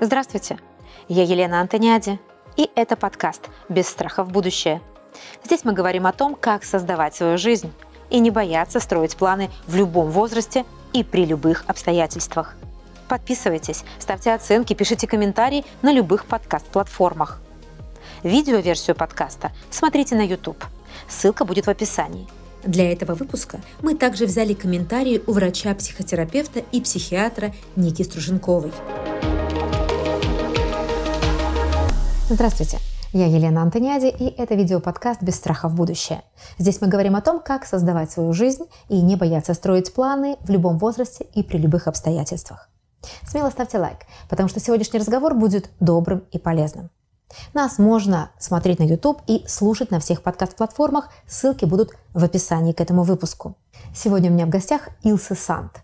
Здравствуйте, я Елена Антониади, и это подкаст «Без страха в будущее». Здесь мы говорим о том, как создавать свою жизнь и не бояться строить планы в любом возрасте и при любых обстоятельствах. Подписывайтесь, ставьте оценки, пишите комментарии на любых подкаст-платформах. Видеоверсию подкаста смотрите на YouTube. Ссылка будет в описании. Для этого выпуска мы также взяли комментарии у врача-психотерапевта и психиатра Ники Струженковой. Здравствуйте. Я Елена Антониади, и это видеоподкаст «Без страха в будущее». Здесь мы говорим о том, как создавать свою жизнь и не бояться строить планы в любом возрасте и при любых обстоятельствах. Смело ставьте лайк, потому что сегодняшний разговор будет добрым и полезным. Нас можно смотреть на YouTube и слушать на всех подкаст-платформах. Ссылки будут в описании к этому выпуску. Сегодня у меня в гостях Илса Сант,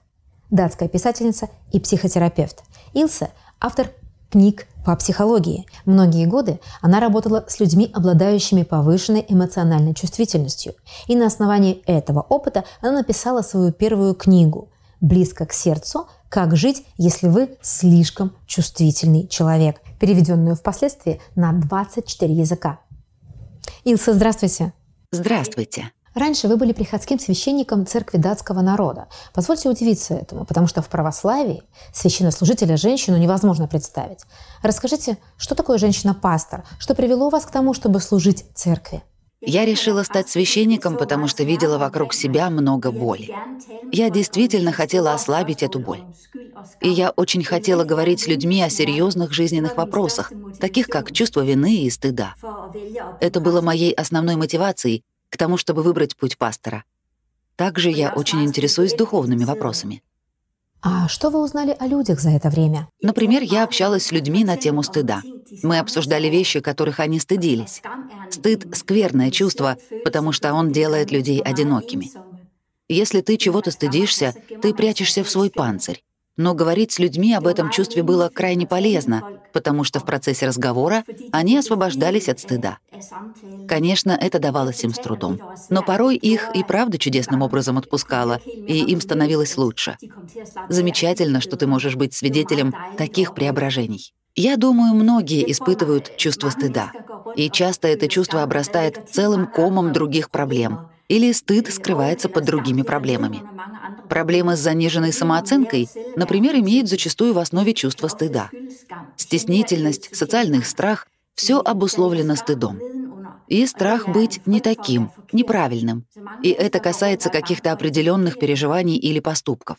датская писательница и психотерапевт. Илса – автор книг по психологии. Многие годы она работала с людьми, обладающими повышенной эмоциональной чувствительностью. И на основании этого опыта она написала свою первую книгу «Близко к сердцу. Как жить, если вы слишком чувствительный человек», переведенную впоследствии на 24 языка. Илса, здравствуйте. Здравствуйте. Раньше вы были приходским священником церкви датского народа. Позвольте удивиться этому, потому что в православии священнослужителя женщину невозможно представить. Расскажите, что такое женщина-пастор? Что привело вас к тому, чтобы служить церкви? Я решила стать священником, потому что видела вокруг себя много боли. Я действительно хотела ослабить эту боль. И я очень хотела говорить с людьми о серьезных жизненных вопросах, таких как чувство вины и стыда. Это было моей основной мотивацией, к тому, чтобы выбрать путь пастора. Также я очень интересуюсь духовными вопросами. А что вы узнали о людях за это время? Например, я общалась с людьми на тему стыда. Мы обсуждали вещи, которых они стыдились. Стыд — скверное чувство, потому что он делает людей одинокими. Если ты чего-то стыдишься, ты прячешься в свой панцирь. Но говорить с людьми об этом чувстве было крайне полезно, потому что в процессе разговора они освобождались от стыда. Конечно, это давалось им с трудом, но порой их и правда чудесным образом отпускало, и им становилось лучше. Замечательно, что ты можешь быть свидетелем таких преображений. Я думаю, многие испытывают чувство стыда, и часто это чувство обрастает целым комом других проблем, или стыд скрывается под другими проблемами. Проблемы с заниженной самооценкой, например, имеют зачастую в основе чувства стыда. Стеснительность, социальный страх — все обусловлено стыдом. И страх быть не таким, неправильным. И это касается каких-то определенных переживаний или поступков.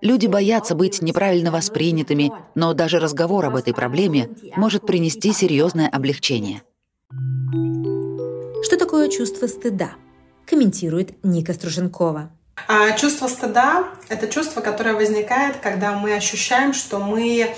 Люди боятся быть неправильно воспринятыми, но даже разговор об этой проблеме может принести серьезное облегчение. Что такое чувство стыда? Комментирует Ника Струженкова. А чувство стыда — это чувство, которое возникает, когда мы ощущаем, что мы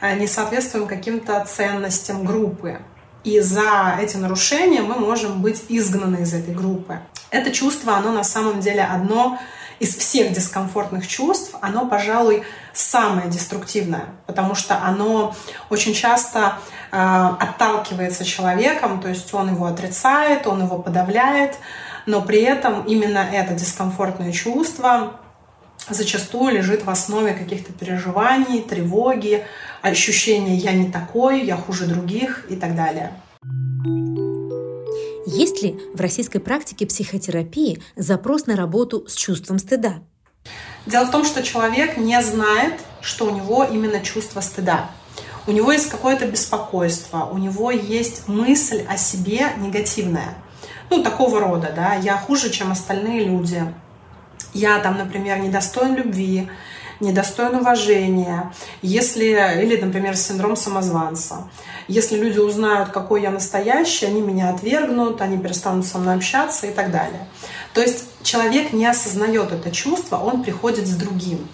э, не соответствуем каким-то ценностям группы. И за эти нарушения мы можем быть изгнаны из этой группы. Это чувство, оно на самом деле одно из всех дискомфортных чувств, оно, пожалуй, самое деструктивное, потому что оно очень часто э, отталкивается человеком, то есть он его отрицает, он его подавляет, но при этом именно это дискомфортное чувство зачастую лежит в основе каких-то переживаний, тревоги, ощущения «я не такой», «я хуже других» и так далее. Есть ли в российской практике психотерапии запрос на работу с чувством стыда? Дело в том, что человек не знает, что у него именно чувство стыда. У него есть какое-то беспокойство, у него есть мысль о себе негативная – ну, такого рода, да, я хуже, чем остальные люди, я там, например, недостоин любви, недостоин уважения, если, или, например, синдром самозванца. Если люди узнают, какой я настоящий, они меня отвергнут, они перестанут со мной общаться и так далее. То есть человек не осознает это чувство, он приходит с другим.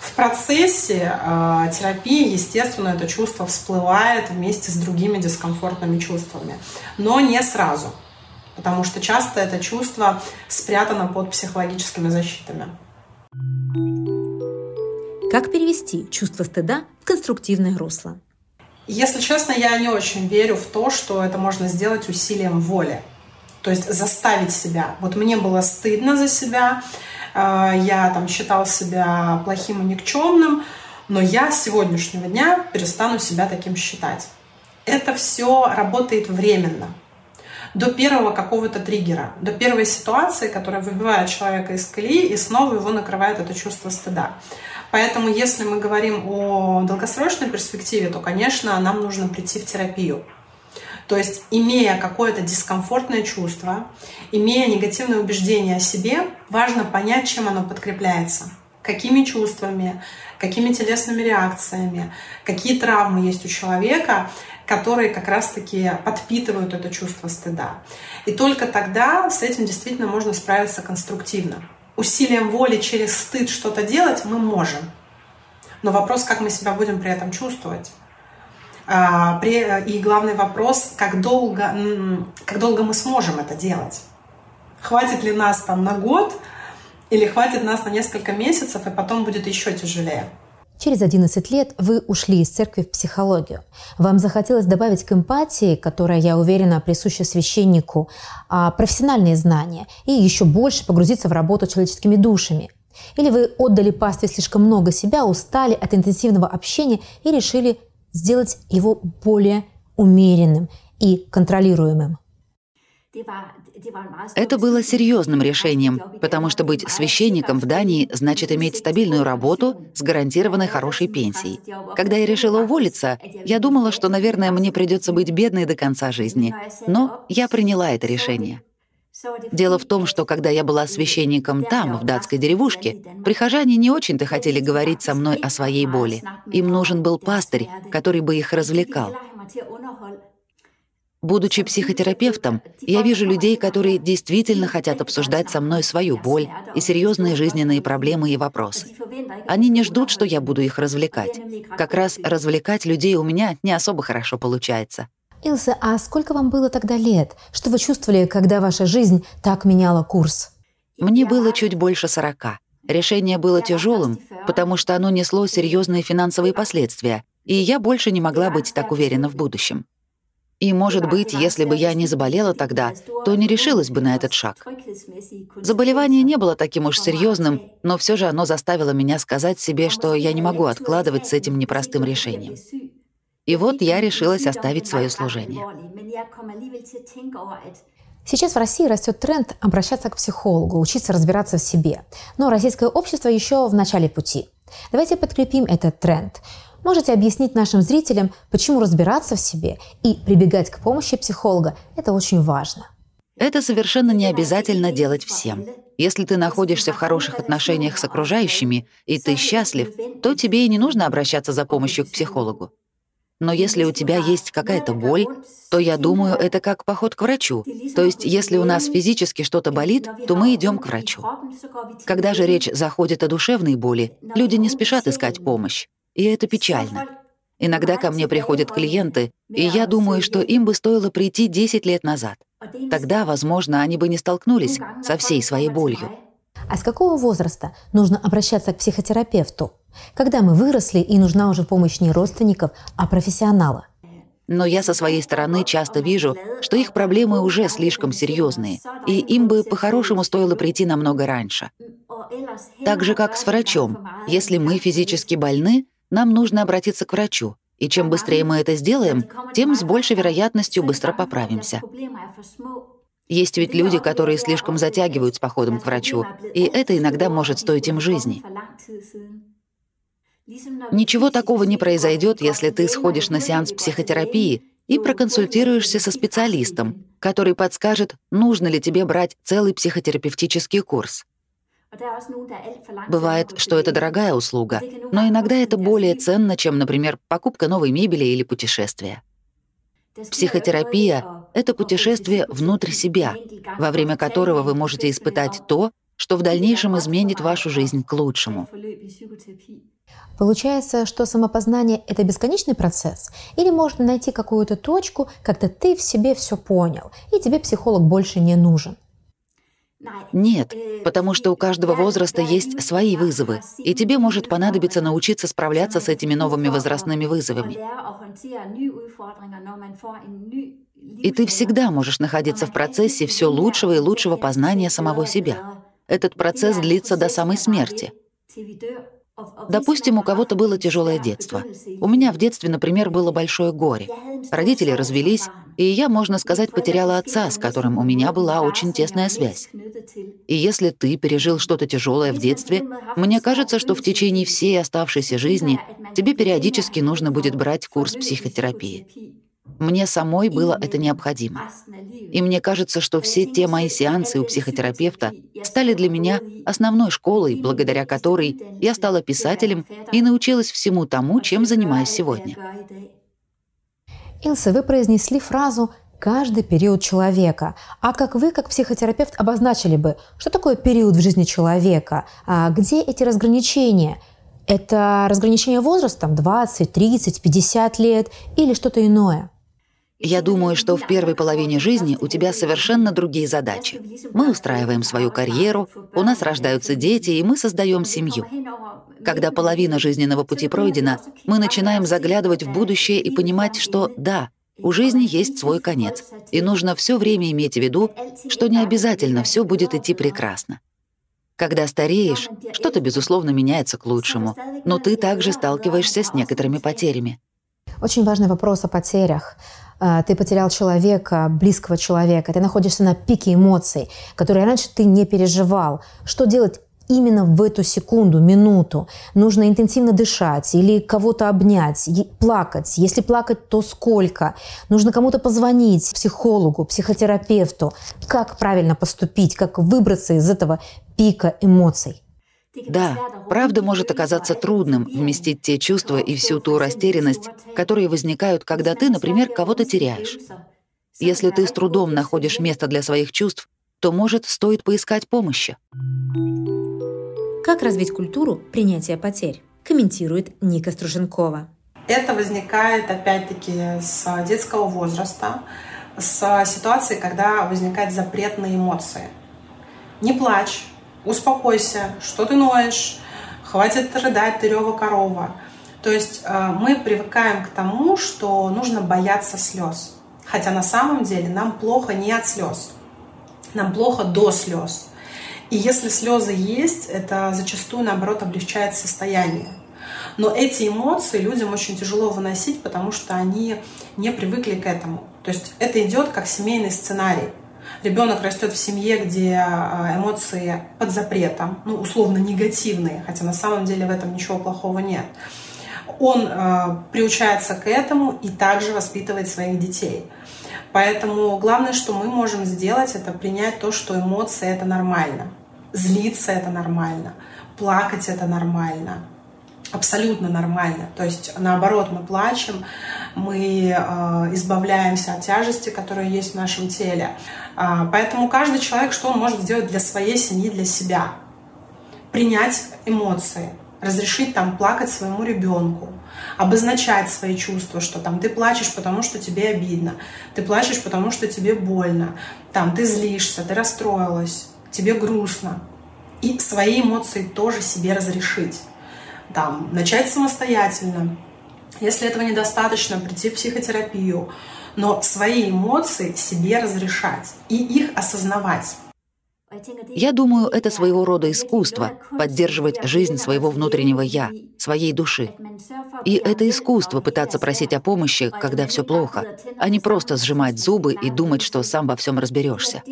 В процессе э, терапии, естественно, это чувство всплывает вместе с другими дискомфортными чувствами, но не сразу потому что часто это чувство спрятано под психологическими защитами. Как перевести чувство стыда в конструктивное русло? Если честно, я не очень верю в то, что это можно сделать усилием воли. То есть заставить себя. Вот мне было стыдно за себя, э, я там считал себя плохим и никчемным, но я с сегодняшнего дня перестану себя таким считать. Это все работает временно. До первого какого-то триггера, до первой ситуации, которая выбивает человека из колеи и снова его накрывает это чувство стыда. Поэтому, если мы говорим о долгосрочной перспективе, то, конечно, нам нужно прийти в терапию. То есть, имея какое-то дискомфортное чувство, имея негативное убеждение о себе, важно понять, чем оно подкрепляется, какими чувствами, какими телесными реакциями, какие травмы есть у человека, которые как раз-таки подпитывают это чувство стыда. И только тогда с этим действительно можно справиться конструктивно усилием воли через стыд что-то делать мы можем. Но вопрос, как мы себя будем при этом чувствовать. А, и главный вопрос, как долго, как долго мы сможем это делать. Хватит ли нас там на год, или хватит нас на несколько месяцев, и потом будет еще тяжелее. Через 11 лет вы ушли из церкви в психологию. Вам захотелось добавить к эмпатии, которая, я уверена, присуща священнику, а, профессиональные знания и еще больше погрузиться в работу с человеческими душами. Или вы отдали пастве слишком много себя, устали от интенсивного общения и решили сделать его более умеренным и контролируемым. Это было серьезным решением, потому что быть священником в Дании значит иметь стабильную работу с гарантированной хорошей пенсией. Когда я решила уволиться, я думала, что, наверное, мне придется быть бедной до конца жизни. Но я приняла это решение. Дело в том, что когда я была священником там, в датской деревушке, прихожане не очень-то хотели говорить со мной о своей боли. Им нужен был пастырь, который бы их развлекал. Будучи психотерапевтом, я вижу людей, которые действительно хотят обсуждать со мной свою боль и серьезные жизненные проблемы и вопросы. Они не ждут, что я буду их развлекать. Как раз развлекать людей у меня не особо хорошо получается. Илса, а сколько вам было тогда лет? Что вы чувствовали, когда ваша жизнь так меняла курс? Мне было чуть больше сорока. Решение было тяжелым, потому что оно несло серьезные финансовые последствия, и я больше не могла быть так уверена в будущем. И, может быть, если бы я не заболела тогда, то не решилась бы на этот шаг. Заболевание не было таким уж серьезным, но все же оно заставило меня сказать себе, что я не могу откладывать с этим непростым решением. И вот я решилась оставить свое служение. Сейчас в России растет тренд обращаться к психологу, учиться разбираться в себе. Но российское общество еще в начале пути. Давайте подкрепим этот тренд. Можете объяснить нашим зрителям, почему разбираться в себе и прибегать к помощи психолога – это очень важно. Это совершенно не обязательно делать всем. Если ты находишься в хороших отношениях с окружающими, и ты счастлив, то тебе и не нужно обращаться за помощью к психологу. Но если у тебя есть какая-то боль, то я думаю, это как поход к врачу. То есть, если у нас физически что-то болит, то мы идем к врачу. Когда же речь заходит о душевной боли, люди не спешат искать помощь. И это печально. Иногда ко мне приходят клиенты, и я думаю, что им бы стоило прийти 10 лет назад. Тогда, возможно, они бы не столкнулись со всей своей болью. А с какого возраста нужно обращаться к психотерапевту? Когда мы выросли и нужна уже помощь не родственников, а профессионала? Но я со своей стороны часто вижу, что их проблемы уже слишком серьезные, и им бы по-хорошему стоило прийти намного раньше. Так же, как с врачом. Если мы физически больны, нам нужно обратиться к врачу, и чем быстрее мы это сделаем, тем с большей вероятностью быстро поправимся. Есть ведь люди, которые слишком затягивают с походом к врачу, и это иногда может стоить им жизни. Ничего такого не произойдет, если ты сходишь на сеанс психотерапии и проконсультируешься со специалистом, который подскажет, нужно ли тебе брать целый психотерапевтический курс. Бывает, что это дорогая услуга, но иногда это более ценно, чем, например, покупка новой мебели или путешествия. Психотерапия — это путешествие внутрь себя, во время которого вы можете испытать то, что в дальнейшем изменит вашу жизнь к лучшему. Получается, что самопознание — это бесконечный процесс? Или можно найти какую-то точку, когда ты в себе все понял, и тебе психолог больше не нужен? Нет, потому что у каждого возраста есть свои вызовы, и тебе может понадобиться научиться справляться с этими новыми возрастными вызовами. И ты всегда можешь находиться в процессе все лучшего и лучшего познания самого себя. этот процесс длится до самой смерти. Допустим, у кого-то было тяжелое детство. У меня в детстве, например, было большое горе. Родители развелись, и я, можно сказать, потеряла отца, с которым у меня была очень тесная связь. И если ты пережил что-то тяжелое в детстве, мне кажется, что в течение всей оставшейся жизни тебе периодически нужно будет брать курс психотерапии. Мне самой было это необходимо. И мне кажется, что все те мои сеансы у психотерапевта стали для меня основной школой, благодаря которой я стала писателем и научилась всему тому, чем занимаюсь сегодня. Илса, вы произнесли фразу каждый период человека. А как вы, как психотерапевт, обозначили бы, что такое период в жизни человека? А где эти разграничения? Это разграничение возрастом 20, 30, 50 лет или что-то иное? Я думаю, что в первой половине жизни у тебя совершенно другие задачи. Мы устраиваем свою карьеру, у нас рождаются дети, и мы создаем семью. Когда половина жизненного пути пройдена, мы начинаем заглядывать в будущее и понимать, что да, у жизни есть свой конец, и нужно все время иметь в виду, что не обязательно все будет идти прекрасно. Когда стареешь, что-то, безусловно, меняется к лучшему, но ты также сталкиваешься с некоторыми потерями. Очень важный вопрос о потерях. А, ты потерял человека, близкого человека, ты находишься на пике эмоций, которые раньше ты не переживал. Что делать именно в эту секунду, минуту. Нужно интенсивно дышать или кого-то обнять, плакать. Если плакать, то сколько? Нужно кому-то позвонить, психологу, психотерапевту. Как правильно поступить, как выбраться из этого пика эмоций? Да, правда может оказаться трудным вместить те чувства и всю ту растерянность, которые возникают, когда ты, например, кого-то теряешь. Если ты с трудом находишь место для своих чувств, то, может, стоит поискать помощи. Как развить культуру принятия потерь? Комментирует Ника Струженкова. Это возникает, опять-таки, с детского возраста, с ситуации, когда возникают запретные эмоции. Не плачь, успокойся, что ты ноешь, хватит рыдать, ты рева корова. То есть э, мы привыкаем к тому, что нужно бояться слез. Хотя на самом деле нам плохо не от слез, нам плохо до слез. И если слезы есть, это зачастую, наоборот, облегчает состояние. Но эти эмоции людям очень тяжело выносить, потому что они не привыкли к этому. То есть это идет как семейный сценарий ребенок растет в семье, где а, эмоции под запретом, ну, условно негативные, хотя на самом деле в этом ничего плохого нет, он э, приучается к этому и также воспитывает своих детей. Поэтому главное, что мы можем сделать, это принять то, что эмоции это нормально. Злиться это нормально, плакать это нормально, абсолютно нормально. То есть наоборот, мы плачем, мы э, избавляемся от тяжести, которая есть в нашем теле. Э, поэтому каждый человек, что он может сделать для своей семьи, для себя? Принять эмоции, разрешить там плакать своему ребенку, обозначать свои чувства, что там ты плачешь, потому что тебе обидно, ты плачешь, потому что тебе больно, там ты злишься, ты расстроилась, тебе грустно. И свои эмоции тоже себе разрешить там, начать самостоятельно. Если этого недостаточно, прийти в психотерапию, но свои эмоции себе разрешать и их осознавать. Я думаю, это своего рода искусство — поддерживать жизнь своего внутреннего «я», своей души. И это искусство — пытаться просить о помощи, когда все плохо, а не просто сжимать зубы и думать, что сам во всем разберешься.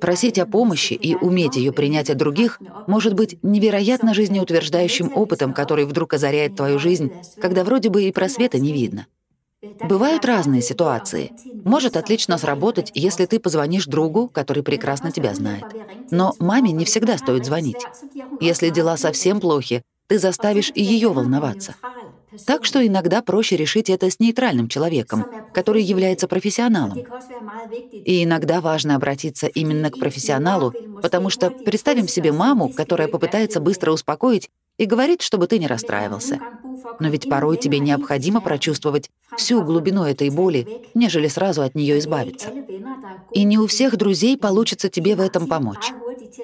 Просить о помощи и уметь ее принять от других может быть невероятно жизнеутверждающим опытом, который вдруг озаряет твою жизнь, когда вроде бы и просвета не видно. Бывают разные ситуации. Может отлично сработать, если ты позвонишь другу, который прекрасно тебя знает. Но маме не всегда стоит звонить. Если дела совсем плохи, ты заставишь и ее волноваться. Так что иногда проще решить это с нейтральным человеком, который является профессионалом. И иногда важно обратиться именно к профессионалу, потому что представим себе маму, которая попытается быстро успокоить и говорит, чтобы ты не расстраивался. Но ведь порой тебе необходимо прочувствовать всю глубину этой боли, нежели сразу от нее избавиться. И не у всех друзей получится тебе в этом помочь.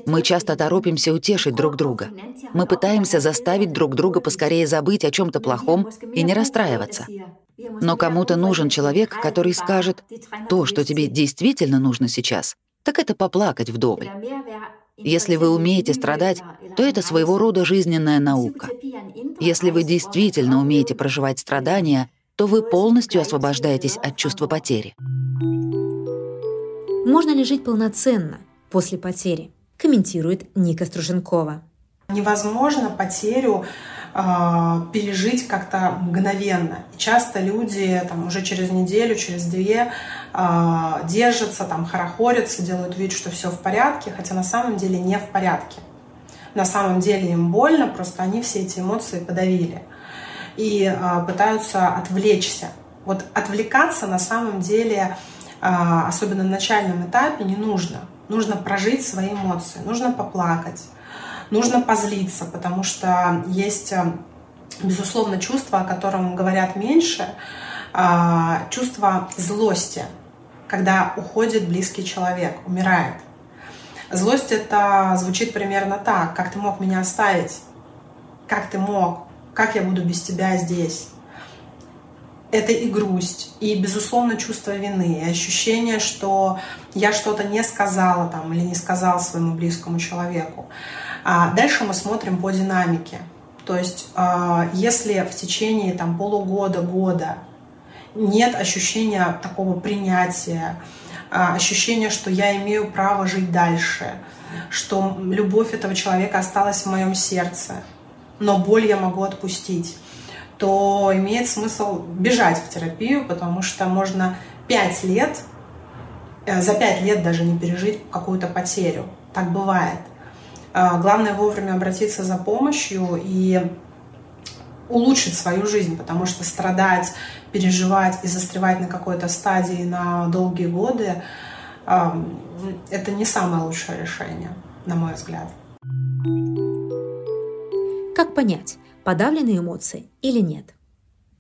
Мы часто торопимся утешить друг друга. Мы пытаемся заставить друг друга поскорее забыть о чем то плохом и не расстраиваться. Но кому-то нужен человек, который скажет, то, что тебе действительно нужно сейчас, так это поплакать вдоволь. Если вы умеете страдать, то это своего рода жизненная наука. Если вы действительно умеете проживать страдания, то вы полностью освобождаетесь от чувства потери. Можно ли жить полноценно после потери? Комментирует Ника Струженкова. Невозможно потерю э, пережить как-то мгновенно. И часто люди там, уже через неделю, через две э, держатся, там, хорохорятся, делают вид, что все в порядке, хотя на самом деле не в порядке. На самом деле им больно, просто они все эти эмоции подавили и э, пытаются отвлечься. Вот отвлекаться на самом деле, э, особенно на начальном этапе, не нужно. Нужно прожить свои эмоции, нужно поплакать, нужно позлиться, потому что есть, безусловно, чувство, о котором говорят меньше, а, чувство злости, когда уходит близкий человек, умирает. Злость это звучит примерно так, как ты мог меня оставить, как ты мог, как я буду без тебя здесь. Это и грусть, и, безусловно, чувство вины, и ощущение, что я что-то не сказала там, или не сказал своему близкому человеку. А дальше мы смотрим по динамике. То есть, а, если в течение там, полугода, года нет ощущения такого принятия, а, ощущения, что я имею право жить дальше, что любовь этого человека осталась в моем сердце, но боль я могу отпустить, то имеет смысл бежать в терапию, потому что можно пять лет, э, за пять лет даже не пережить какую-то потерю. Так бывает. А, главное вовремя обратиться за помощью и улучшить свою жизнь, потому что страдать, переживать и застревать на какой-то стадии на долгие годы — это не самое лучшее решение, на мой взгляд. Как понять, подавлены эмоции или нет?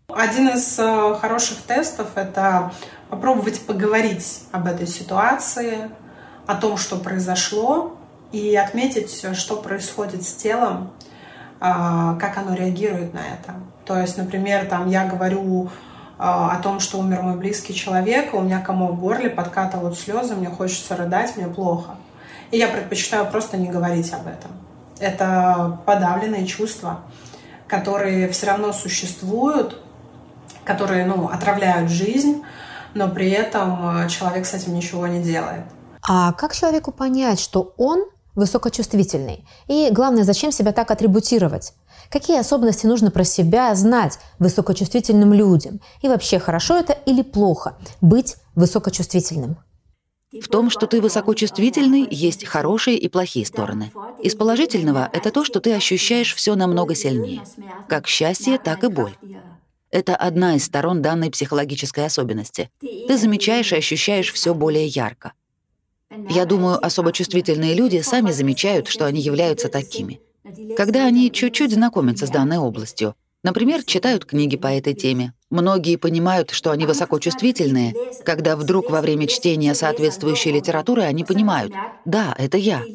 Один из э, хороших тестов — это попробовать поговорить об этой ситуации, о том, что произошло, и отметить, что происходит с телом, а, как оно реагирует на это. То есть, например, там я говорю о том, что умер мой близкий человек, у меня комок в горле, подкатывают слезы, мне хочется рыдать, мне плохо. И я предпочитаю просто не говорить об этом. Это подавленные чувства, которые все равно существуют, которые ну, отравляют жизнь, но при этом а, человек с этим ничего не делает. А как человеку понять, что он высокочувствительный. И главное, зачем себя так атрибутировать? Какие особенности нужно про себя знать высокочувствительным людям? И вообще, хорошо это или плохо быть высокочувствительным? В том, что ты высокочувствительный, есть хорошие и плохие стороны. Из положительного — это то, что ты ощущаешь все намного сильнее. Как счастье, так и боль. Это одна из сторон данной психологической особенности. Ты замечаешь и ощущаешь все более ярко. Я думаю, особо чувствительные люди сами замечают, что они являются такими. Когда они чуть-чуть знакомятся с данной областью, например, читают книги по этой теме, многие понимают, что они высокочувствительные, когда вдруг во время чтения соответствующей литературы они понимают, да, это я.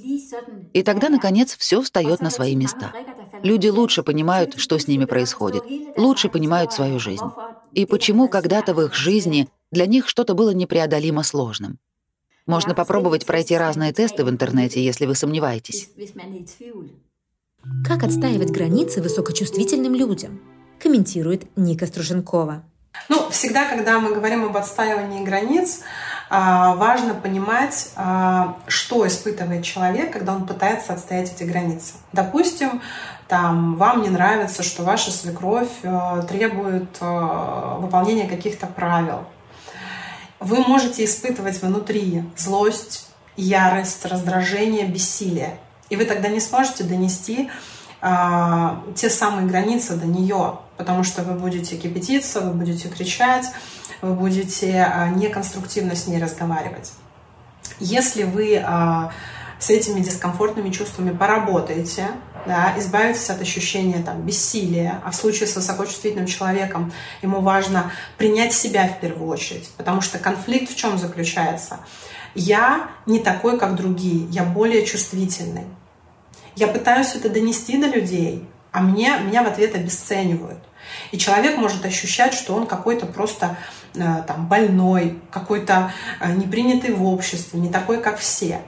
И тогда, наконец, все встает на свои места. Люди лучше понимают, что с ними происходит, лучше понимают свою жизнь. И почему когда-то в их жизни для них что-то было непреодолимо сложным. Можно попробовать пройти разные тесты в интернете, если вы сомневаетесь. Как отстаивать границы высокочувствительным людям? Комментирует Ника Струженкова. Ну, всегда, когда мы говорим об отстаивании границ, а, важно понимать, а, что испытывает человек, когда он пытается отстоять эти границы. Допустим, там, вам не нравится, что ваша свекровь э, требует э, выполнения каких-то правил, вы можете испытывать внутри злость, ярость, раздражение, бессилие. И вы тогда не сможете донести а, те самые границы до нее, потому что вы будете кипятиться, вы будете кричать, вы будете а, неконструктивно с ней разговаривать. Если вы а, с этими дискомфортными чувствами поработаете, да, избавитесь от ощущения там, бессилия, а в случае с высокочувствительным человеком ему важно принять себя в первую очередь, потому что конфликт в чем заключается? Я не такой, как другие, я более чувствительный. Я пытаюсь это донести до людей, а мне, меня в ответ обесценивают. И человек может ощущать, что он какой-то просто э, там, больной, какой-то э, непринятый в обществе, не такой, как все.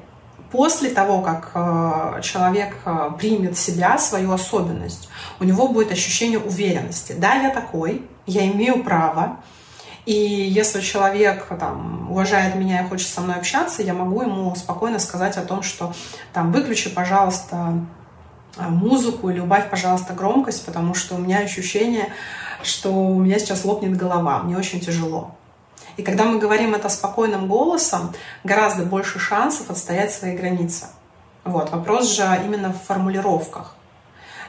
После того, как э, человек э, примет себя, свою особенность, у него будет ощущение уверенности. Да, я такой, я имею право, и если человек там, уважает меня и хочет со мной общаться, я могу ему спокойно сказать о том, что там, выключи, пожалуйста, э, музыку или убавь, пожалуйста, громкость, потому что у меня ощущение, что у меня сейчас лопнет голова, мне очень тяжело. И когда мы говорим это спокойным голосом, гораздо больше шансов отстоять свои границы. Вот. Вопрос же именно в формулировках.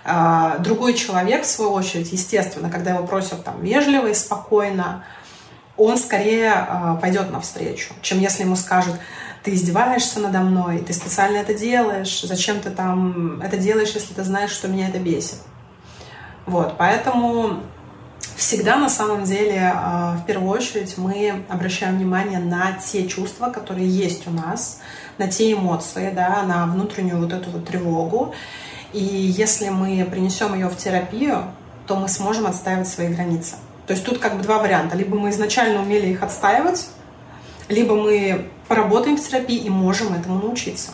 А, другой человек, в свою очередь, естественно, когда его просят там вежливо и спокойно, он скорее а, пойдет навстречу, чем если ему скажут, ты издеваешься надо мной, ты специально это делаешь, зачем ты там это делаешь, если ты знаешь, что меня это бесит. Вот, поэтому всегда на самом деле а, в первую очередь мы обращаем внимание на те чувства, которые есть у нас, на те эмоции, да, на внутреннюю вот эту вот тревогу. И если мы принесем ее в терапию, то мы сможем отстаивать свои границы. То есть тут как бы два варианта. Либо мы изначально умели их отстаивать, либо мы поработаем в терапии и можем этому научиться.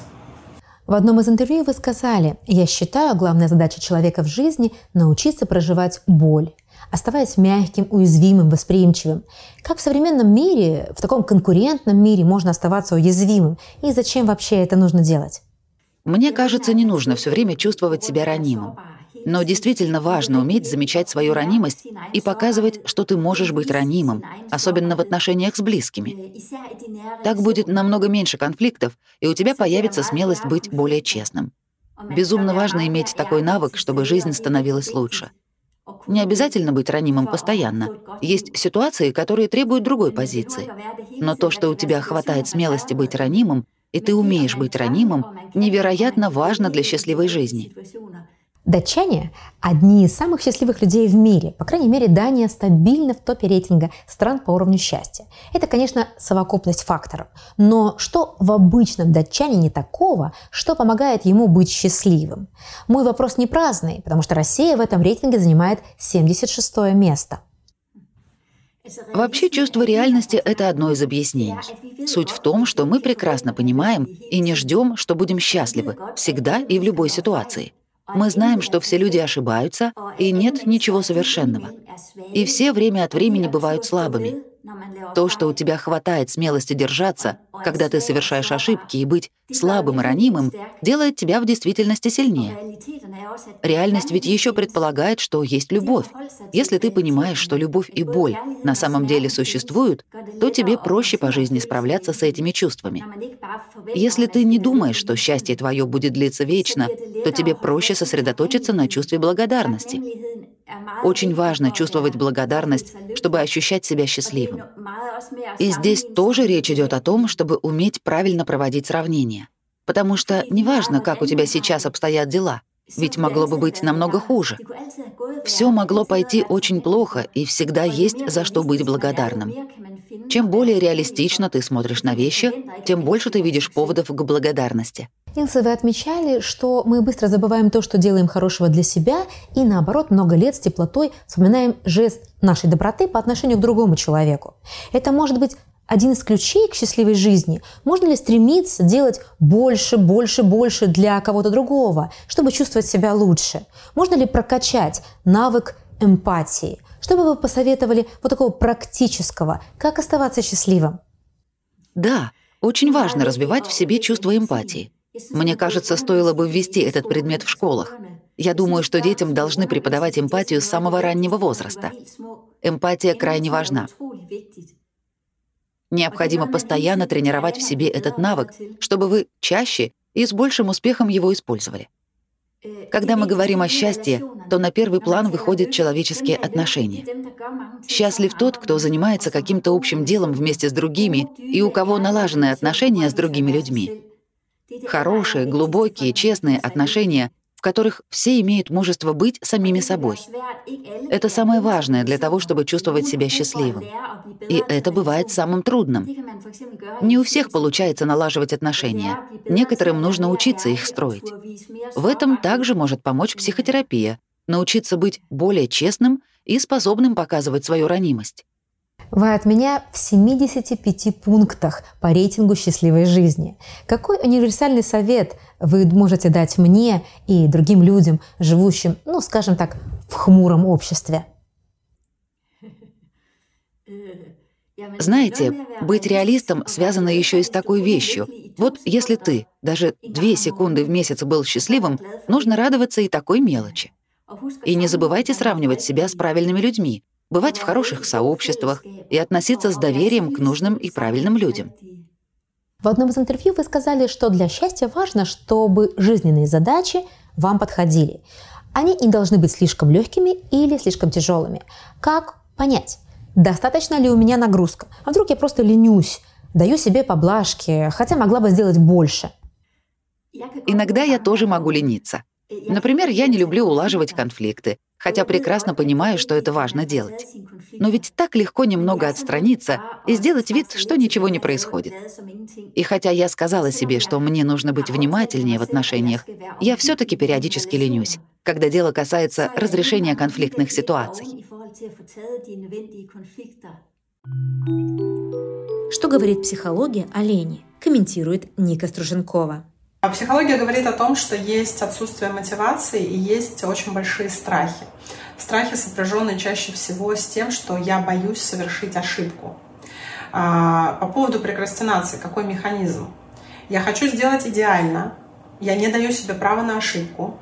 В одном из интервью вы сказали, я считаю, главная задача человека в жизни – научиться проживать боль оставаясь мягким, уязвимым, восприимчивым. Как в современном мире, в таком конкурентном мире можно оставаться уязвимым? И зачем вообще это нужно делать? Мне кажется, не нужно все время чувствовать себя ранимым. Но действительно важно уметь замечать свою ранимость и показывать, что ты можешь быть ранимым, особенно в отношениях с близкими. Так будет намного меньше конфликтов, и у тебя появится смелость быть более честным. Безумно важно иметь такой навык, чтобы жизнь становилась лучше. Не обязательно быть ранимым постоянно. Есть ситуации, которые требуют другой позиции. Но то, что у тебя хватает смелости быть ранимым, и ты умеешь быть ранимым, невероятно важно для счастливой жизни. Датчане – одни из самых счастливых людей в мире. По крайней мере, Дания стабильна в топе рейтинга стран по уровню счастья. Это, конечно, совокупность факторов. Но что в обычном датчанине такого, что помогает ему быть счастливым? Мой вопрос не праздный, потому что Россия в этом рейтинге занимает 76 место. Вообще чувство реальности — это одно из объяснений. Суть в том, что мы прекрасно понимаем и не ждем, что будем счастливы всегда и в любой ситуации. Мы знаем, что все люди ошибаются, и нет ничего совершенного. И все время от времени бывают слабыми. То, что у тебя хватает смелости держаться, когда ты совершаешь ошибки и быть слабым и ранимым, делает тебя в действительности сильнее. Реальность ведь еще предполагает, что есть любовь. Если ты понимаешь, что любовь и боль на самом деле существуют, то тебе проще по жизни справляться с этими чувствами. Если ты не думаешь, что счастье твое будет длиться вечно, то тебе проще сосредоточиться на чувстве благодарности. Очень важно чувствовать благодарность, чтобы ощущать себя счастливым. И здесь тоже речь идет о том, чтобы уметь правильно проводить сравнения. Потому что неважно, как у тебя сейчас обстоят дела, ведь могло бы быть намного хуже. Все могло пойти очень плохо, и всегда есть за что быть благодарным. Чем более реалистично ты смотришь на вещи, тем больше ты видишь поводов к благодарности. Илса, вы отмечали, что мы быстро забываем то, что делаем хорошего для себя, и наоборот, много лет с теплотой вспоминаем жест нашей доброты по отношению к другому человеку. Это может быть один из ключей к счастливой жизни. Можно ли стремиться делать больше, больше, больше для кого-то другого, чтобы чувствовать себя лучше? Можно ли прокачать навык эмпатии? Что бы вы посоветовали вот такого практического, как оставаться счастливым? Да, очень важно развивать в себе чувство эмпатии. Мне кажется, стоило бы ввести этот предмет в школах. Я думаю, что детям должны преподавать эмпатию с самого раннего возраста. Эмпатия крайне важна. Необходимо постоянно тренировать в себе этот навык, чтобы вы чаще и с большим успехом его использовали. Когда мы говорим о счастье, то на первый план выходят человеческие отношения. Счастлив тот, кто занимается каким-то общим делом вместе с другими и у кого налажены отношения с другими людьми. Хорошие, глубокие, честные отношения, в которых все имеют мужество быть самими собой. Это самое важное для того, чтобы чувствовать себя счастливым. И это бывает самым трудным. Не у всех получается налаживать отношения. Некоторым нужно учиться их строить. В этом также может помочь психотерапия, научиться быть более честным и способным показывать свою ранимость. Вы от меня в 75 пунктах по рейтингу счастливой жизни. Какой универсальный совет вы можете дать мне и другим людям, живущим, ну, скажем так, в хмуром обществе? Знаете, быть реалистом связано еще и с такой вещью. Вот если ты даже две секунды в месяц был счастливым, нужно радоваться и такой мелочи. И не забывайте сравнивать себя с правильными людьми, бывать в хороших сообществах и относиться с доверием к нужным и правильным людям. В одном из интервью вы сказали, что для счастья важно, чтобы жизненные задачи вам подходили. Они не должны быть слишком легкими или слишком тяжелыми. Как понять, достаточно ли у меня нагрузка? А вдруг я просто ленюсь, даю себе поблажки, хотя могла бы сделать больше? Иногда я тоже могу лениться. Например, я не люблю улаживать конфликты, хотя прекрасно понимаю, что это важно делать. Но ведь так легко немного отстраниться и сделать вид, что ничего не происходит. И хотя я сказала себе, что мне нужно быть внимательнее в отношениях, я все таки периодически ленюсь, когда дело касается разрешения конфликтных ситуаций. Что говорит психология о лени, комментирует Ника Струженкова. А психология говорит о том, что есть отсутствие мотивации и есть очень большие страхи. Страхи сопряженные чаще всего с тем, что я боюсь совершить ошибку. А, по поводу прокрастинации, какой механизм? Я хочу сделать идеально, я не даю себе права на ошибку,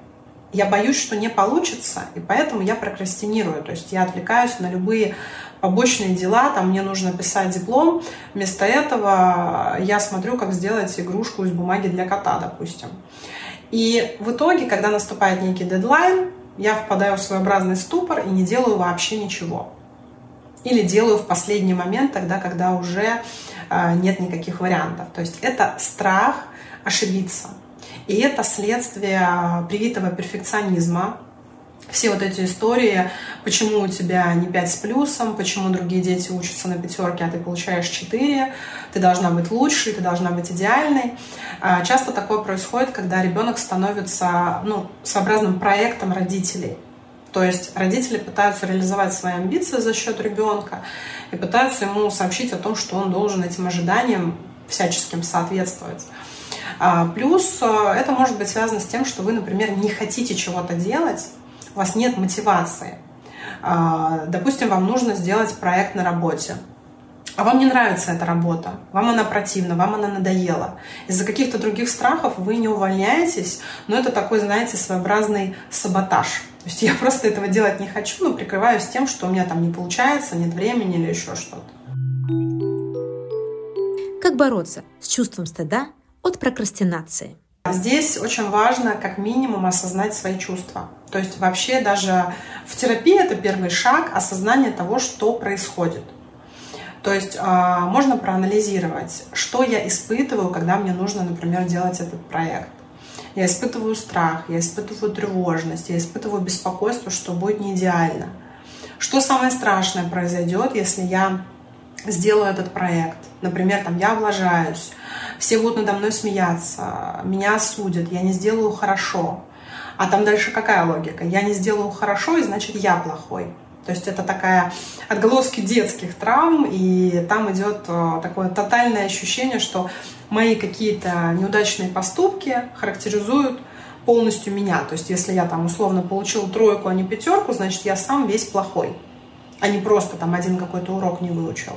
я боюсь, что не получится, и поэтому я прокрастинирую. То есть я отвлекаюсь на любые побочные дела, там мне нужно писать диплом, вместо этого я смотрю, как сделать игрушку из бумаги для кота, допустим. И в итоге, когда наступает некий дедлайн, я впадаю в своеобразный ступор и не делаю вообще ничего. Или делаю в последний момент, тогда, когда уже э, нет никаких вариантов. То есть это страх ошибиться. И это следствие привитого перфекционизма, все вот эти истории, почему у тебя не 5 с плюсом, почему другие дети учатся на пятерке, а ты получаешь 4, ты должна быть лучшей, ты должна быть идеальной. А, часто такое происходит, когда ребенок становится ну, своеобразным проектом родителей. То есть родители пытаются реализовать свои амбиции за счет ребенка и пытаются ему сообщить о том, что он должен этим ожиданиям всяческим соответствовать. А, плюс э, это может быть связано с тем, что вы, например, не хотите чего-то делать, у вас нет мотивации. А, допустим, вам нужно сделать проект на работе, а вам не нравится эта работа, вам она противна, вам она надоела. Из-за каких-то других страхов вы не увольняетесь, но это такой, знаете, своеобразный саботаж. То есть я просто этого делать не хочу, но прикрываюсь тем, что у меня там не получается, нет времени или еще что-то. Как бороться с чувством стыда от прокрастинации? Здесь очень важно как минимум осознать свои чувства. То есть вообще даже в терапии это первый шаг осознания того, что происходит. То есть э, можно проанализировать, что я испытываю, когда мне нужно, например, делать этот проект. Я испытываю страх, я испытываю тревожность, я испытываю беспокойство, что будет не идеально. Что самое страшное произойдет, если я сделаю этот проект? Например, там я облажаюсь, все будут надо мной смеяться, меня осудят, я не сделаю хорошо. А там дальше какая логика? Я не сделаю хорошо, и значит я плохой. То есть это такая отголоски детских травм, и там идет э, такое тотальное ощущение, что мои какие-то неудачные поступки характеризуют полностью меня. То есть если я там условно получил тройку, а не пятерку, значит я сам весь плохой, а не просто там один какой-то урок не выучил.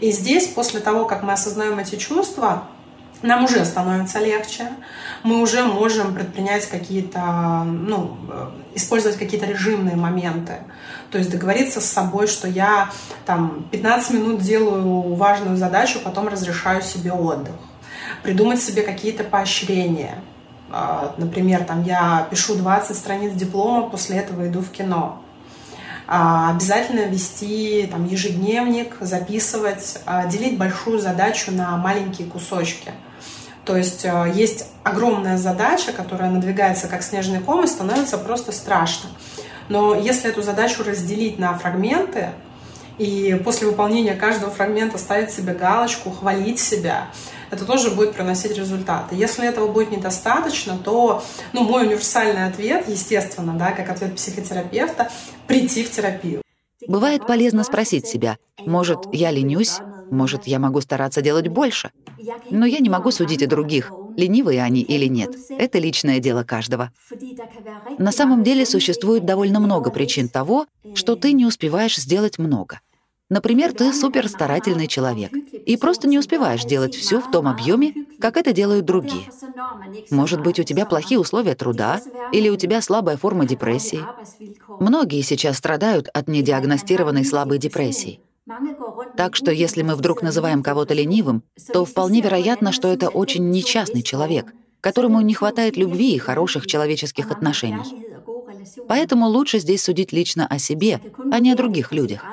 И здесь, после того, как мы осознаем эти чувства, нам уже становится легче, мы уже можем предпринять какие-то, ну, использовать какие-то режимные моменты. То есть договориться с собой, что я там 15 минут делаю важную задачу, потом разрешаю себе отдых. Придумать себе какие-то поощрения. А, например, там я пишу 20 страниц диплома, после этого иду в кино. А, обязательно вести там, ежедневник, записывать, а, делить большую задачу на маленькие кусочки – то есть э, есть огромная задача, которая надвигается как снежный ком и становится просто страшно. Но если эту задачу разделить на фрагменты, и после выполнения каждого фрагмента ставить себе галочку, хвалить себя, это тоже будет приносить результаты. Если этого будет недостаточно, то ну, мой универсальный ответ, естественно, да, как ответ психотерапевта, прийти в терапию. Бывает полезно спросить себя, может, я ленюсь, может, я могу стараться делать больше. Но я не могу судить о других, ленивые они или нет. Это личное дело каждого. На самом деле существует довольно много причин того, что ты не успеваешь сделать много. Например, ты суперстарательный человек и просто не успеваешь делать все в том объеме, как это делают другие. Может быть, у тебя плохие условия труда или у тебя слабая форма депрессии. Многие сейчас страдают от недиагностированной слабой депрессии. Так что если мы вдруг называем кого-то ленивым, то вполне вероятно, что это очень несчастный человек, которому не хватает любви и хороших человеческих отношений. Поэтому лучше здесь судить лично о себе, а не о других людях.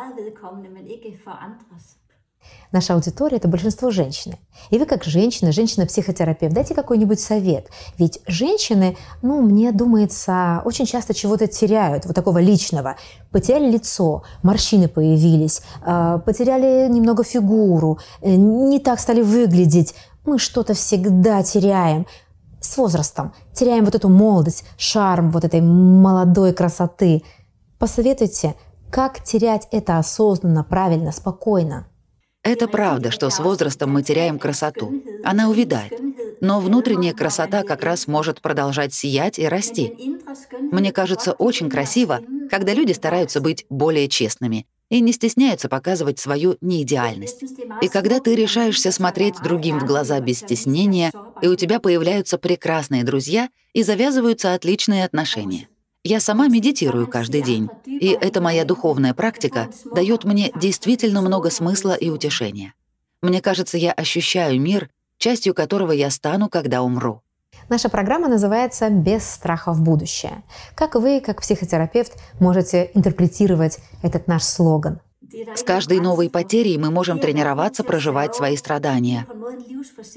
Наша аудитория — это большинство женщины. И вы как женщина, женщина-психотерапевт, дайте какой-нибудь совет. Ведь женщины, ну, мне думается, очень часто чего-то теряют, вот такого личного. Потеряли лицо, морщины появились, а, потеряли немного фигуру, э, не так стали выглядеть. Мы что-то всегда теряем с возрастом. Теряем вот эту молодость, шарм вот этой молодой красоты. Посоветуйте, как терять это осознанно, правильно, спокойно. Это правда, что с возрастом мы теряем красоту. Она увядает. Но внутренняя красота как раз может продолжать сиять и расти. Мне кажется очень красиво, когда люди стараются быть более честными и не стесняются показывать свою неидеальность. И когда ты решаешься смотреть другим в глаза без стеснения, и у тебя появляются прекрасные друзья и завязываются отличные отношения. Я сама медитирую каждый день, и эта моя духовная практика дает мне действительно много смысла и утешения. Мне кажется, я ощущаю мир, частью которого я стану, когда умру. Наша программа называется «Без страха в будущее». Как вы, как психотерапевт, можете интерпретировать этот наш слоган? С каждой новой потерей мы можем тренироваться проживать свои страдания,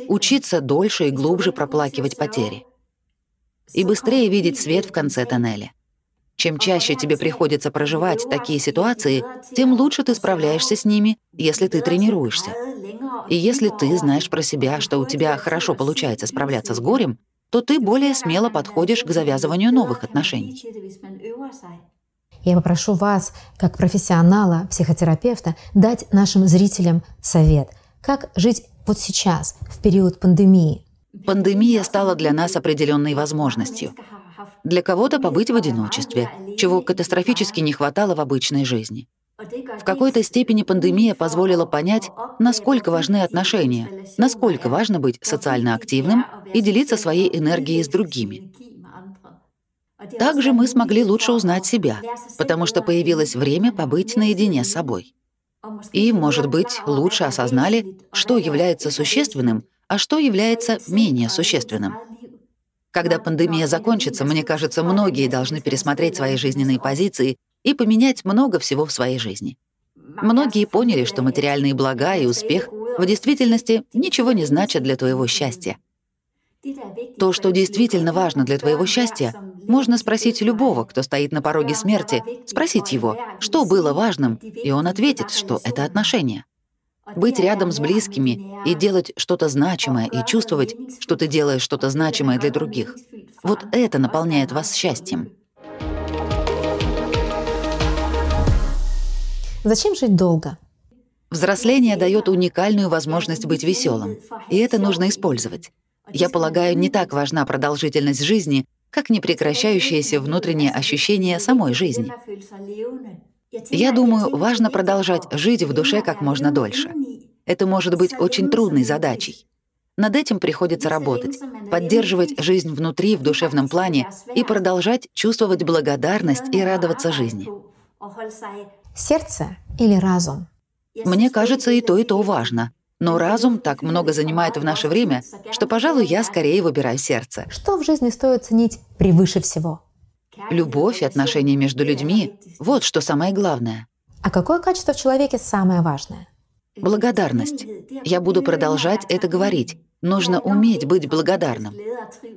учиться дольше и глубже проплакивать потери и быстрее видеть свет в конце тоннеля. Чем чаще тебе приходится проживать такие ситуации, тем лучше ты справляешься с ними, если ты тренируешься. И если ты знаешь про себя, что у тебя хорошо получается справляться с горем, то ты более смело подходишь к завязыванию новых отношений. Я попрошу вас, как профессионала, психотерапевта, дать нашим зрителям совет, как жить вот сейчас, в период пандемии. Пандемия стала для нас определенной возможностью. Для кого-то побыть в одиночестве, чего катастрофически не хватало в обычной жизни. В какой-то степени пандемия позволила понять, насколько важны отношения, насколько важно быть социально активным и делиться своей энергией с другими. Также мы смогли лучше узнать себя, потому что появилось время побыть наедине с собой. И, может быть, лучше осознали, что является существенным, а что является менее существенным. Когда пандемия закончится, мне кажется, многие должны пересмотреть свои жизненные позиции и поменять много всего в своей жизни. Многие поняли, что материальные блага и успех в действительности ничего не значат для твоего счастья. То, что действительно важно для твоего счастья, можно спросить любого, кто стоит на пороге смерти, спросить его, что было важным, и он ответит, что это отношения. Быть рядом с близкими и делать что-то значимое, и чувствовать, что ты делаешь что-то значимое для других. Вот это наполняет вас счастьем. Зачем жить долго? Взросление дает уникальную возможность быть веселым, и это нужно использовать. Я полагаю, не так важна продолжительность жизни, как непрекращающееся внутреннее ощущение самой жизни. Я думаю, важно продолжать жить в душе как можно дольше. Это может быть очень трудной задачей. Над этим приходится работать, поддерживать жизнь внутри в душевном плане и продолжать чувствовать благодарность и радоваться жизни. Сердце или разум? Мне кажется, и то, и то важно. Но разум так много занимает в наше время, что, пожалуй, я скорее выбираю сердце. Что в жизни стоит ценить превыше всего? Любовь и отношения между людьми — вот что самое главное. А какое качество в человеке самое важное? Благодарность. Я буду продолжать это говорить. Нужно уметь быть благодарным.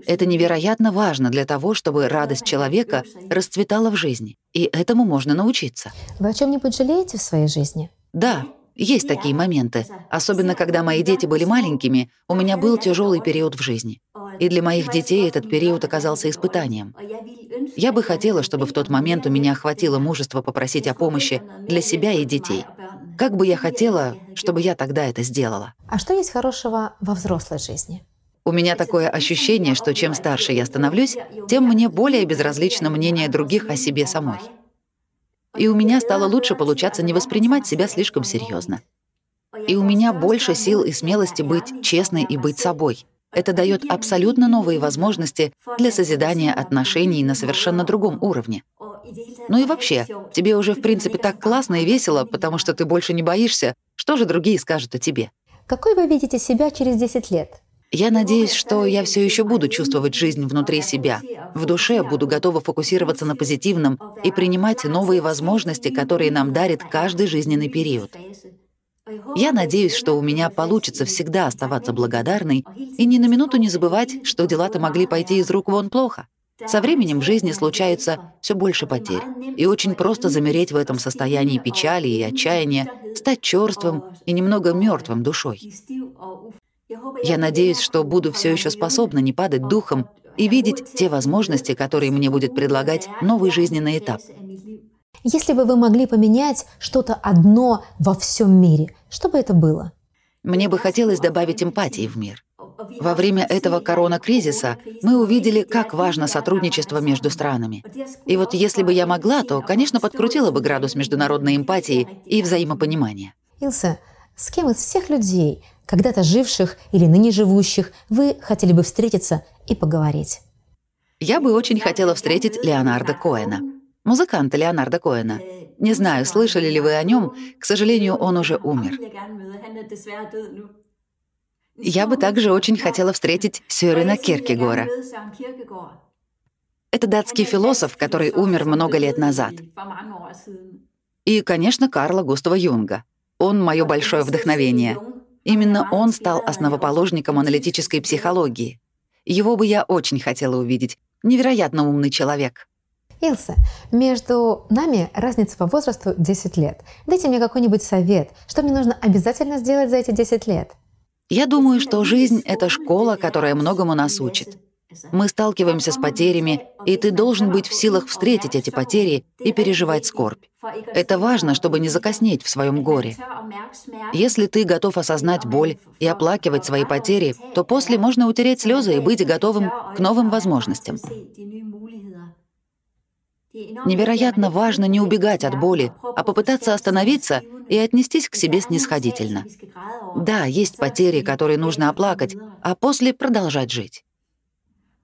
Это невероятно важно для того, чтобы радость человека расцветала в жизни. И этому можно научиться. Вы о чем-нибудь жалеете в своей жизни? Да, Есть такие моменты, особенно когда мои дети были маленькими, у меня был тяжелый период в жизни. И для моих детей этот период оказался испытанием. Я бы хотела, чтобы в тот момент у меня хватило мужества попросить о помощи для себя и детей. Как бы я хотела, чтобы я тогда это сделала. А что есть хорошего во взрослой жизни? У меня такое ощущение, что чем старше я становлюсь, тем мне более безразлично мнение других о себе самой. И у меня стало лучше получаться не воспринимать себя слишком серьезно. И у меня больше сил и смелости быть честной и быть собой. Это дает абсолютно новые возможности для созидания отношений на совершенно другом уровне. Ну и вообще, тебе уже в принципе так классно и весело, потому что ты больше не боишься, что же другие скажут о тебе. Какой вы видите себя через 10 лет? Я надеюсь, что я все еще буду чувствовать жизнь внутри себя. В душе буду готова фокусироваться на позитивном и принимать новые возможности, которые нам дарит каждый жизненный период. Я надеюсь, что у меня получится всегда оставаться благодарной и ни на минуту не забывать, что дела-то могли пойти из рук вон плохо. Со временем в жизни случается все больше потерь, и очень просто замереть в этом состоянии печали и отчаяния, стать черствым и немного мертвым душой. Я надеюсь, что буду все еще способна не падать духом и видеть те возможности, которые мне будет предлагать новый жизненный этап. Если бы вы могли поменять что-то одно во всем мире, что бы это было? Мне бы хотелось добавить эмпатии в мир. Во время этого корона-кризиса мы увидели, как важно сотрудничество между странами. И вот если бы я могла, то, конечно, подкрутила бы градус международной эмпатии и взаимопонимания. Илса, с кем из всех людей когда-то живших или ныне живущих, вы хотели бы встретиться и поговорить? Я бы очень хотела встретить Леонарда Коэна, музыканта Леонарда Коэна. Не знаю, слышали ли вы о нем, к сожалению, он уже умер. Я бы также очень хотела встретить Сёрена Киркегора. Это датский философ, который умер много лет назад. И, конечно, Карла Густава Юнга. Он — мое большое вдохновение. Именно он стал основоположником аналитической психологии. Его бы я очень хотела увидеть. Невероятно умный человек. Илса, между нами разница по возрасту 10 лет. Дайте мне какой-нибудь совет, что мне нужно обязательно сделать за эти 10 лет. Я думаю, что жизнь — это школа, которая многому нас учит. Мы сталкиваемся с потерями, и ты должен быть в силах встретить эти потери и переживать скорбь. Это важно, чтобы не закоснеть в своем горе. Если ты готов осознать боль и оплакивать свои потери, то после можно утереть слезы и быть готовым к новым возможностям. Невероятно важно не убегать от боли, а попытаться остановиться и отнестись к себе снисходительно. Да, есть потери, которые нужно оплакать, а после продолжать жить.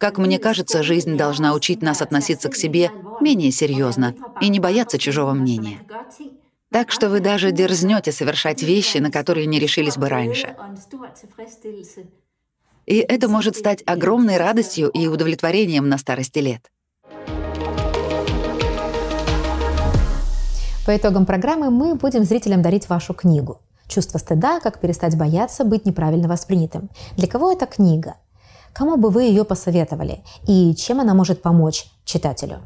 Как мне кажется, жизнь должна учить нас относиться к себе менее серьезно и не бояться чужого мнения. Так что вы даже дерзнете совершать вещи, на которые не решились бы раньше. И это может стать огромной радостью и удовлетворением на старости лет. По итогам программы мы будем зрителям дарить вашу книгу «Чувство стыда. Как перестать бояться быть неправильно воспринятым». Для кого эта книга? Кому бы вы ее посоветовали и чем она может помочь читателю?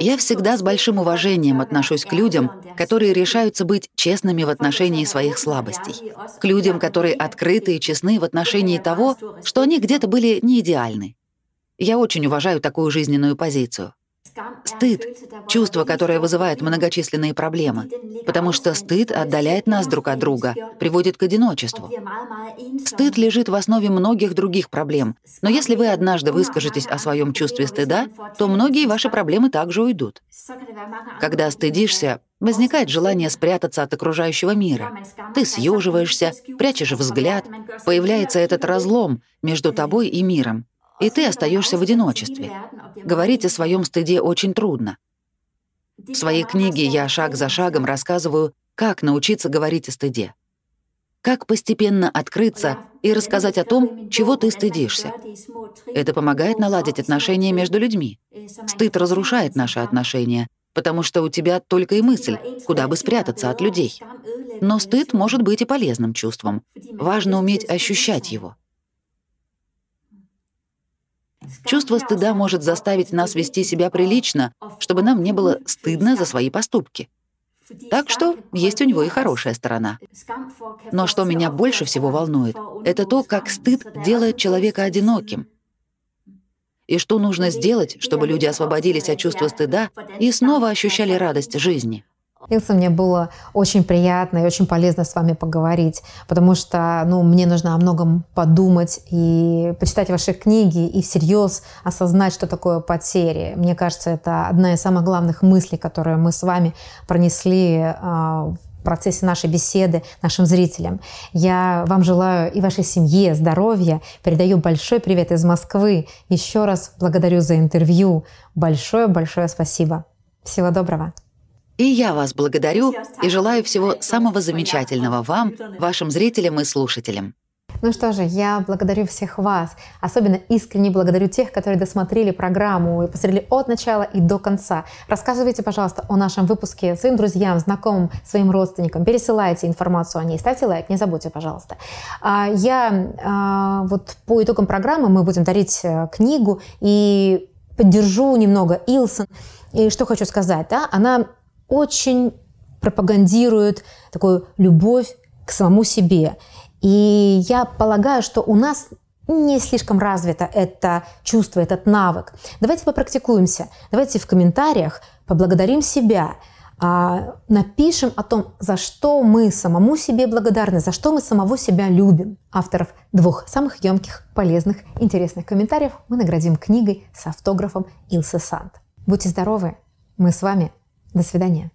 Я всегда с большим уважением отношусь к людям, которые решаются быть честными в отношении своих слабостей, к людям, которые открыты и честны в отношении того, что они где-то были не идеальны. Я очень уважаю такую жизненную позицию. Стыд — чувство, которое вызывает многочисленные проблемы, потому что стыд отдаляет нас друг от друга, приводит к одиночеству. Стыд лежит в основе многих других проблем, но если вы однажды выскажетесь о своем чувстве стыда, то многие ваши проблемы также уйдут. Когда стыдишься, возникает желание спрятаться от окружающего мира. Ты съеживаешься, прячешь взгляд, появляется этот разлом между тобой и миром, и ты остаешься в одиночестве. Говорить о своем стыде очень трудно. В своей книге я шаг за шагом рассказываю, как научиться говорить о стыде. Как постепенно открыться и рассказать о том, чего ты стыдишься. Это помогает наладить отношения между людьми. Стыд разрушает наши отношения, потому что у тебя только и мысль, куда бы спрятаться от людей. Но стыд может быть и полезным чувством. Важно уметь ощущать его. Чувство стыда может заставить нас вести себя прилично, чтобы нам не было стыдно за свои поступки. Так что есть у него и хорошая сторона. Но что меня больше всего волнует, это то, как стыд делает человека одиноким. И что нужно сделать, чтобы люди освободились от чувства стыда и снова ощущали радость жизни. Илса, мне было очень приятно и очень полезно с вами поговорить, потому что ну, мне нужно о многом подумать и почитать ваши книги и всерьез осознать, что такое потери. Мне кажется, это одна из самых главных мыслей, которые мы с вами пронесли а, в процессе нашей беседы нашим зрителям. Я вам желаю и вашей семье здоровья. Передаю большой привет из Москвы. Еще раз благодарю за интервью. Большое-большое спасибо. Всего доброго. И я вас благодарю и желаю всего самого замечательного вам, вашим зрителям и слушателям. Ну что же, я благодарю всех вас. Особенно искренне благодарю тех, которые досмотрели программу и посмотрели от начала и до конца. Рассказывайте, пожалуйста, о нашем выпуске своим друзьям, знакомым, своим родственникам. Пересылайте информацию о ней. Ставьте лайк, не забудьте, пожалуйста. А, я а, вот по итогам программы мы будем дарить э, книгу и поддержу немного Илсон. И что хочу сказать, да, она очень пропагандирует такую любовь к самому себе. И я полагаю, что у нас не слишком развито это чувство, этот навык. Давайте попрактикуемся. Давайте в комментариях поблагодарим себя, а, напишем о том, за что мы самому себе благодарны, за что мы самого себя любим. Авторов двух самых емких, полезных, интересных комментариев мы наградим книгой с автографом Илсы Санд. Будьте здоровы! Мы с вами до свидания.